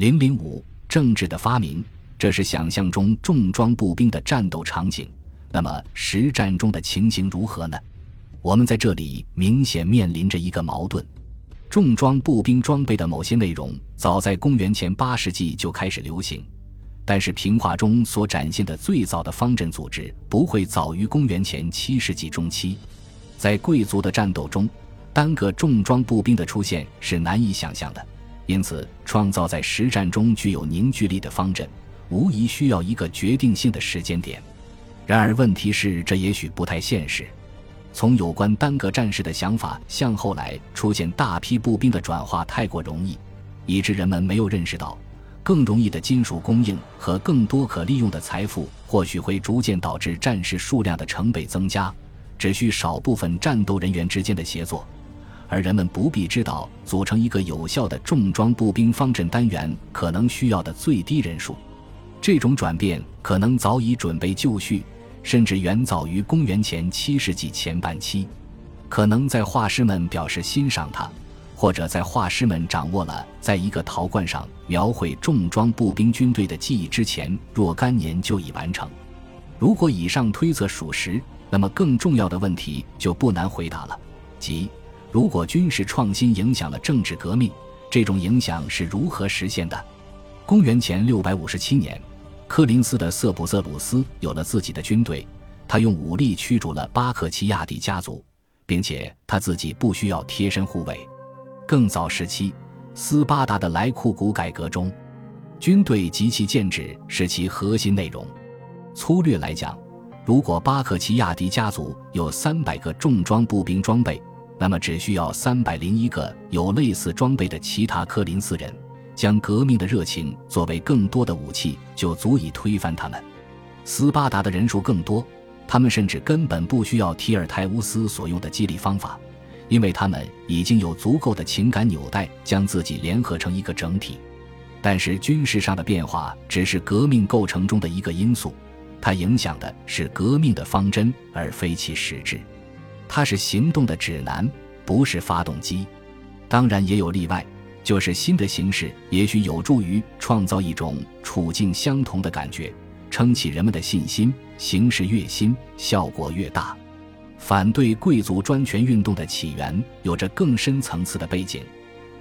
零零五，政治的发明，这是想象中重装步兵的战斗场景。那么实战中的情形如何呢？我们在这里明显面临着一个矛盾：重装步兵装备的某些内容早在公元前八世纪就开始流行，但是平话中所展现的最早的方阵组织不会早于公元前七世纪中期。在贵族的战斗中，单个重装步兵的出现是难以想象的，因此创造在实战中具有凝聚力的方阵，无疑需要一个决定性的时间点。然而，问题是这也许不太现实。从有关单个战士的想法向后来出现大批步兵的转化太过容易，以致人们没有认识到，更容易的金属供应和更多可利用的财富，或许会逐渐导致战士数量的成倍增加。只需少部分战斗人员之间的协作，而人们不必知道组成一个有效的重装步兵方阵单元可能需要的最低人数。这种转变可能早已准备就绪。甚至远早于公元前七世纪前半期，可能在画师们表示欣赏它，或者在画师们掌握了在一个陶罐上描绘重装步兵军队的技艺之前若干年就已完成。如果以上推测属实，那么更重要的问题就不难回答了，即如果军事创新影响了政治革命，这种影响是如何实现的？公元前六百五十七年。柯林斯的瑟普瑟鲁斯有了自己的军队，他用武力驱逐了巴克齐亚蒂家族，并且他自己不需要贴身护卫。更早时期，斯巴达的莱库古改革中，军队及其建制是其核心内容。粗略来讲，如果巴克齐亚迪家族有三百个重装步兵装备，那么只需要三百零一个有类似装备的其他科林斯人。将革命的热情作为更多的武器，就足以推翻他们。斯巴达的人数更多，他们甚至根本不需要提尔泰乌斯所用的激励方法，因为他们已经有足够的情感纽带将自己联合成一个整体。但是军事上的变化只是革命构成中的一个因素，它影响的是革命的方针，而非其实质。它是行动的指南，不是发动机。当然也有例外。就是新的形式，也许有助于创造一种处境相同的感觉，撑起人们的信心。形式越新，效果越大。反对贵族专权运动的起源有着更深层次的背景，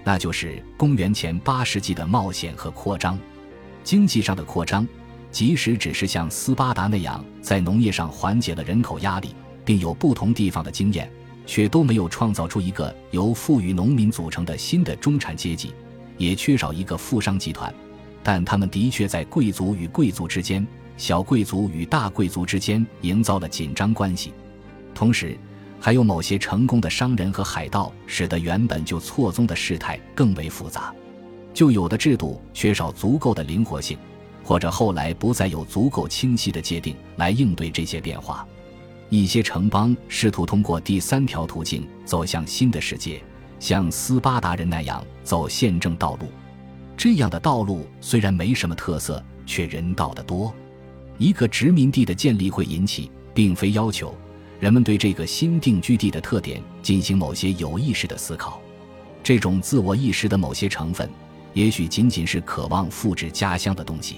那就是公元前八世纪的冒险和扩张。经济上的扩张，即使只是像斯巴达那样在农业上缓解了人口压力，并有不同地方的经验。却都没有创造出一个由富裕农民组成的新的中产阶级，也缺少一个富商集团，但他们的确在贵族与贵族之间、小贵族与大贵族之间营造了紧张关系。同时，还有某些成功的商人和海盗，使得原本就错综的事态更为复杂。旧有的制度缺少足够的灵活性，或者后来不再有足够清晰的界定来应对这些变化。一些城邦试图通过第三条途径走向新的世界，像斯巴达人那样走宪政道路。这样的道路虽然没什么特色，却人道的多。一个殖民地的建立会引起，并非要求人们对这个新定居地的特点进行某些有意识的思考。这种自我意识的某些成分，也许仅仅是渴望复制家乡的东西。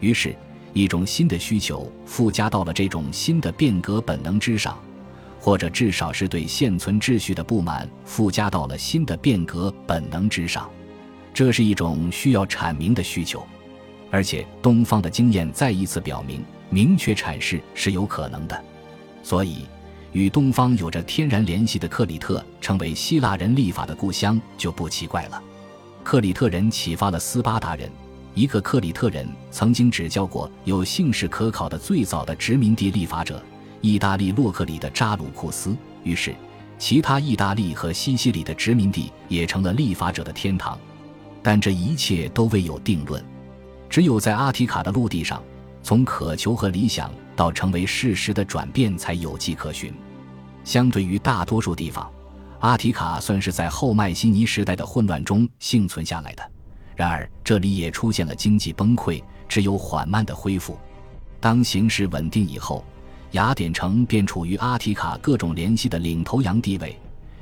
于是。一种新的需求附加到了这种新的变革本能之上，或者至少是对现存秩序的不满附加到了新的变革本能之上。这是一种需要阐明的需求，而且东方的经验再一次表明，明确阐释是有可能的。所以，与东方有着天然联系的克里特成为希腊人立法的故乡就不奇怪了。克里特人启发了斯巴达人。一个克里特人曾经指教过有姓氏可考的最早的殖民地立法者——意大利洛克里的扎鲁库斯。于是，其他意大利和西西里的殖民地也成了立法者的天堂。但这一切都未有定论。只有在阿提卡的陆地上，从渴求和理想到成为事实的转变才有迹可循。相对于大多数地方，阿提卡算是在后迈锡尼时代的混乱中幸存下来的。然而，这里也出现了经济崩溃，只有缓慢的恢复。当形势稳定以后，雅典城便处于阿提卡各种联系的领头羊地位。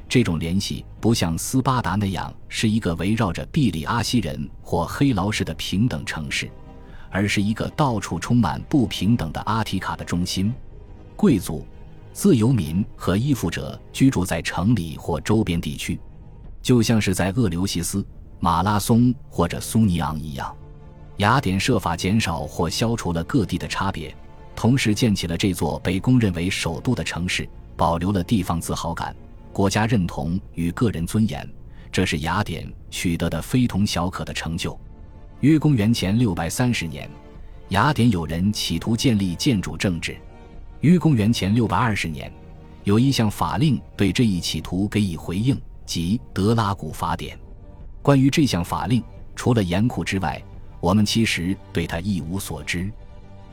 这种联系不像斯巴达那样是一个围绕着毕里阿西人或黑劳士的平等城市，而是一个到处充满不平等的阿提卡的中心。贵族、自由民和依附者居住在城里或周边地区，就像是在厄留西斯、马拉松或者苏尼昂一样。雅典设法减少或消除了各地的差别，同时建起了这座被公认为首都的城市，保留了地方自豪感。国家认同与个人尊严，这是雅典取得的非同小可的成就。约公元前六百三十年，雅典有人企图建立建主政治。约公元前六百二十年，有一项法令对这一企图给予回应，即《德拉古法典》。关于这项法令，除了严酷之外，我们其实对它一无所知。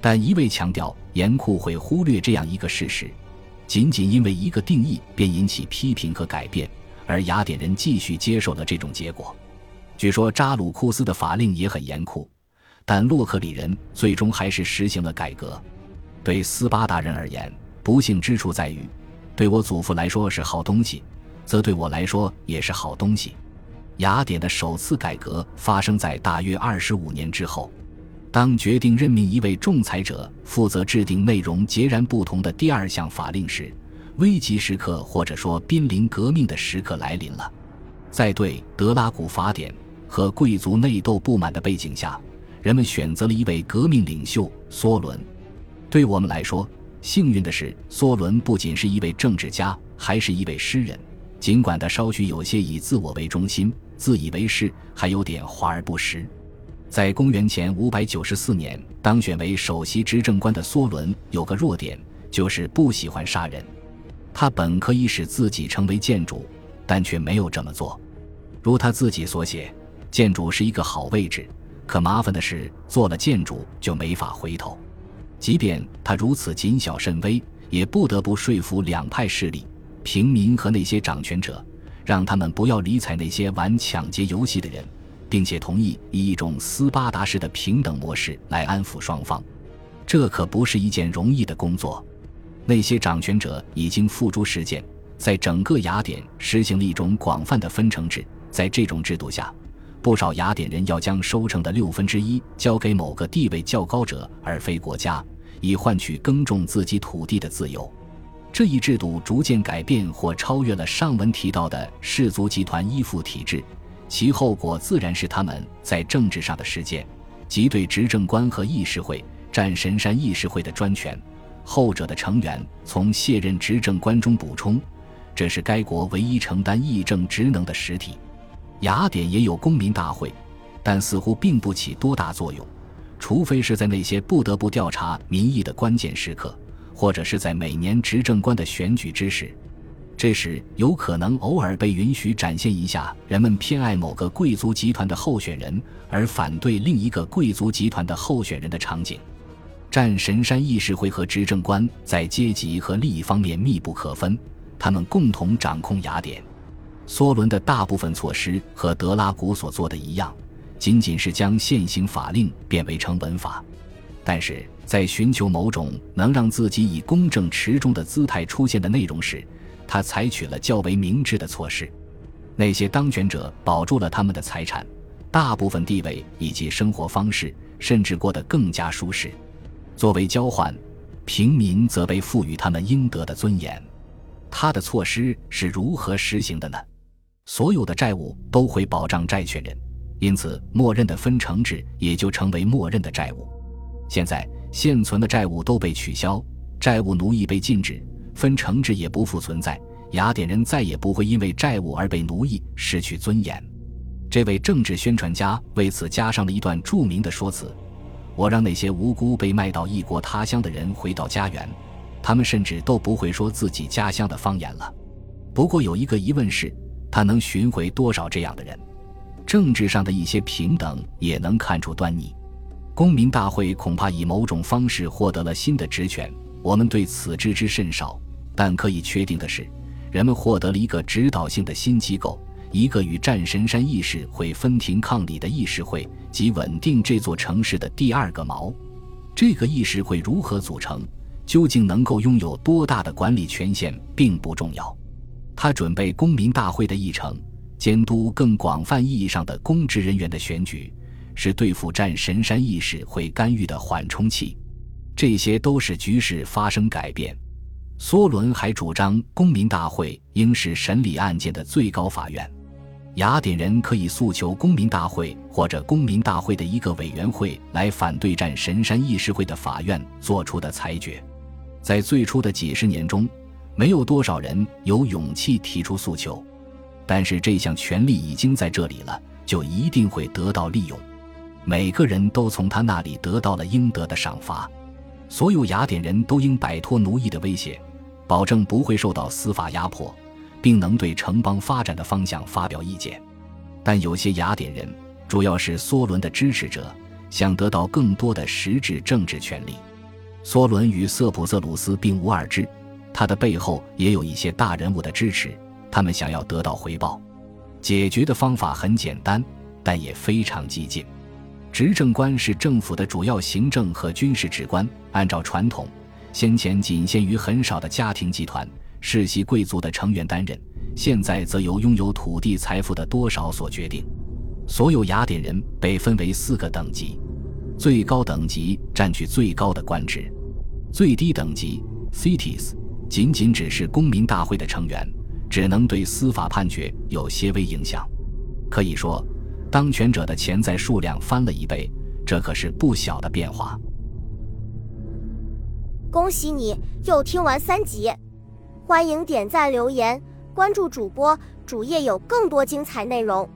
但一味强调严酷会忽略这样一个事实。仅仅因为一个定义便引起批评和改变，而雅典人继续接受了这种结果。据说扎鲁库斯的法令也很严酷，但洛克里人最终还是实行了改革。对斯巴达人而言，不幸之处在于，对我祖父来说是好东西，则对我来说也是好东西。雅典的首次改革发生在大约二十五年之后。当决定任命一位仲裁者负责制定内容截然不同的第二项法令时，危急时刻或者说濒临革命的时刻来临了。在对德拉古法典和贵族内斗不满的背景下，人们选择了一位革命领袖梭伦。对我们来说，幸运的是，梭伦不仅是一位政治家，还是一位诗人。尽管他稍许有些以自我为中心、自以为是，还有点华而不实。在公元前五百九十四年当选为首席执政官的梭伦有个弱点，就是不喜欢杀人。他本可以使自己成为建主，但却没有这么做。如他自己所写，建主是一个好位置，可麻烦的是做了建主就没法回头。即便他如此谨小慎微，也不得不说服两派势力、平民和那些掌权者，让他们不要理睬那些玩抢劫游戏的人。并且同意以一种斯巴达式的平等模式来安抚双方，这可不是一件容易的工作。那些掌权者已经付诸实践，在整个雅典实行了一种广泛的分成制。在这种制度下，不少雅典人要将收成的六分之一交给某个地位较高者，而非国家，以换取耕种自己土地的自由。这一制度逐渐改变或超越了上文提到的氏族集团依附体制。其后果自然是他们在政治上的实践，即对执政官和议事会占神山议事会的专权，后者的成员从卸任执政官中补充，这是该国唯一承担议政职能的实体。雅典也有公民大会，但似乎并不起多大作用，除非是在那些不得不调查民意的关键时刻，或者是在每年执政官的选举之时。这时有可能偶尔被允许展现一下人们偏爱某个贵族集团的候选人而反对另一个贵族集团的候选人的场景。战神山议事会和执政官在阶级和利益方面密不可分，他们共同掌控雅典。梭伦的大部分措施和德拉古所做的一样，仅仅是将现行法令变为成文法。但是在寻求某种能让自己以公正持中的姿态出现的内容时，他采取了较为明智的措施，那些当权者保住了他们的财产、大部分地位以及生活方式，甚至过得更加舒适。作为交换，平民则被赋予他们应得的尊严。他的措施是如何实行的呢？所有的债务都会保障债权人，因此默认的分成制也就成为默认的债务。现在现存的债务都被取消，债务奴役被禁止。分成制也不复存在，雅典人再也不会因为债务而被奴役、失去尊严。这位政治宣传家为此加上了一段著名的说辞：“我让那些无辜被卖到异国他乡的人回到家园，他们甚至都不会说自己家乡的方言了。”不过有一个疑问是，他能寻回多少这样的人？政治上的一些平等也能看出端倪。公民大会恐怕以某种方式获得了新的职权，我们对此知之甚少。但可以确定的是，人们获得了一个指导性的新机构，一个与战神山议事会分庭抗礼的议事会，及稳定这座城市的第二个锚。这个议事会如何组成，究竟能够拥有多大的管理权限，并不重要。他准备公民大会的议程，监督更广泛意义上的公职人员的选举，是对付战神山议事会干预的缓冲器。这些都使局势发生改变。梭伦还主张，公民大会应是审理案件的最高法院。雅典人可以诉求公民大会或者公民大会的一个委员会来反对战神山议事会的法院做出的裁决。在最初的几十年中，没有多少人有勇气提出诉求，但是这项权利已经在这里了，就一定会得到利用。每个人都从他那里得到了应得的赏罚。所有雅典人都应摆脱奴役的威胁，保证不会受到司法压迫。并能对城邦发展的方向发表意见，但有些雅典人，主要是梭伦的支持者，想得到更多的实质政治权利。梭伦与瑟普瑟鲁斯并无二致，他的背后也有一些大人物的支持，他们想要得到回报。解决的方法很简单，但也非常激进。执政官是政府的主要行政和军事职官，按照传统，先前仅限于很少的家庭集团。世袭贵族的成员担任，现在则由拥有土地财富的多少所决定。所有雅典人被分为四个等级，最高等级占据最高的官职，最低等级 cities 仅仅只是公民大会的成员，只能对司法判决有些微影响。可以说，当权者的潜在数量翻了一倍，这可是不小的变化。恭喜你又听完三集。欢迎点赞、留言、关注主播，主页有更多精彩内容。